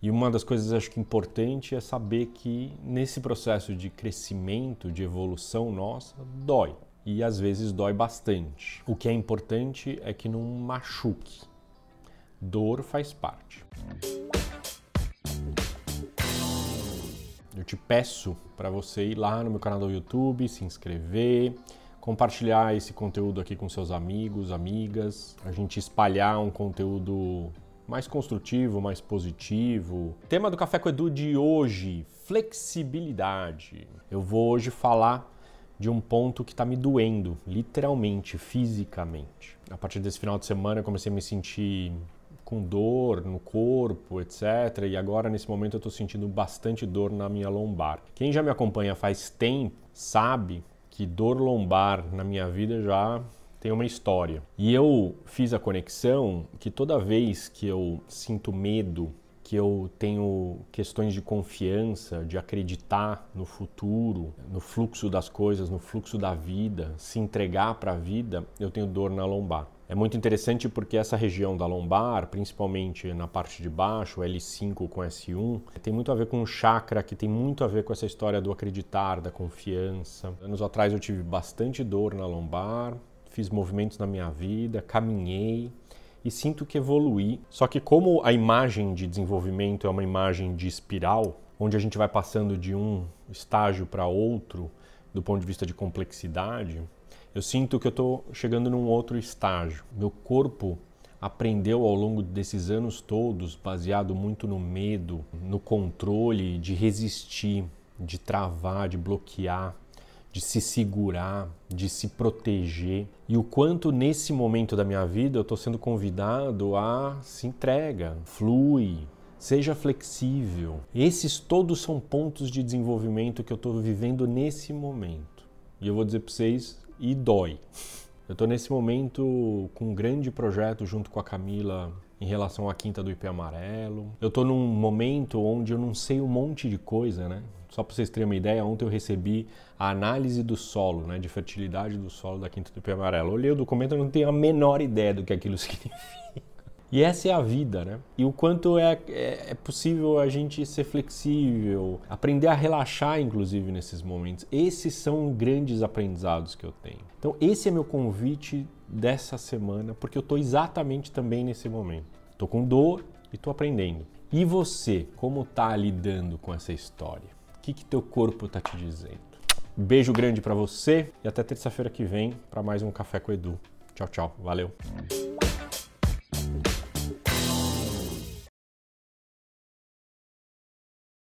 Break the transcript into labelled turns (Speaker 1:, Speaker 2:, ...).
Speaker 1: E uma das coisas acho que importante é saber que nesse processo de crescimento, de evolução nossa, dói. E às vezes dói bastante. O que é importante é que não machuque. Dor faz parte. Eu te peço para você ir lá no meu canal do YouTube, se inscrever, compartilhar esse conteúdo aqui com seus amigos, amigas, a gente espalhar um conteúdo mais construtivo, mais positivo. Tema do Café com Edu de hoje: flexibilidade. Eu vou hoje falar de um ponto que está me doendo, literalmente, fisicamente. A partir desse final de semana eu comecei a me sentir com dor no corpo, etc. E agora, nesse momento, eu estou sentindo bastante dor na minha lombar. Quem já me acompanha faz tempo sabe que dor lombar na minha vida já tem uma história. E eu fiz a conexão que toda vez que eu sinto medo, que eu tenho questões de confiança, de acreditar no futuro, no fluxo das coisas, no fluxo da vida, se entregar para a vida, eu tenho dor na lombar. É muito interessante porque essa região da lombar, principalmente na parte de baixo, L5 com S1, tem muito a ver com o chakra, que tem muito a ver com essa história do acreditar, da confiança. Anos atrás eu tive bastante dor na lombar, fiz movimentos na minha vida, caminhei e sinto que evoluí. Só que como a imagem de desenvolvimento é uma imagem de espiral, onde a gente vai passando de um estágio para outro do ponto de vista de complexidade, eu sinto que eu estou chegando num outro estágio. Meu corpo aprendeu ao longo desses anos todos, baseado muito no medo, no controle, de resistir, de travar, de bloquear, de se segurar, de se proteger. E o quanto nesse momento da minha vida eu estou sendo convidado a se entrega, flui, seja flexível. Esses todos são pontos de desenvolvimento que eu estou vivendo nesse momento. E eu vou dizer para vocês, e dói. Eu estou nesse momento com um grande projeto junto com a Camila em relação à quinta do IP amarelo. Eu estou num momento onde eu não sei um monte de coisa, né? Só para vocês terem uma ideia, ontem eu recebi a análise do solo, né, de fertilidade do solo da quinta do IP amarelo. olhei o documento e não tenho a menor ideia do que aquilo significa. E essa é a vida, né? E o quanto é, é, é, possível a gente ser flexível, aprender a relaxar, inclusive, nesses momentos. Esses são grandes aprendizados que eu tenho. Então, esse é meu convite dessa semana, porque eu estou exatamente também nesse momento. Estou com dor e estou aprendendo. E você, como está lidando com essa história? O que, que teu corpo está te dizendo? Beijo grande para você e até terça-feira que vem para mais um Café com Edu. Tchau, tchau. Valeu.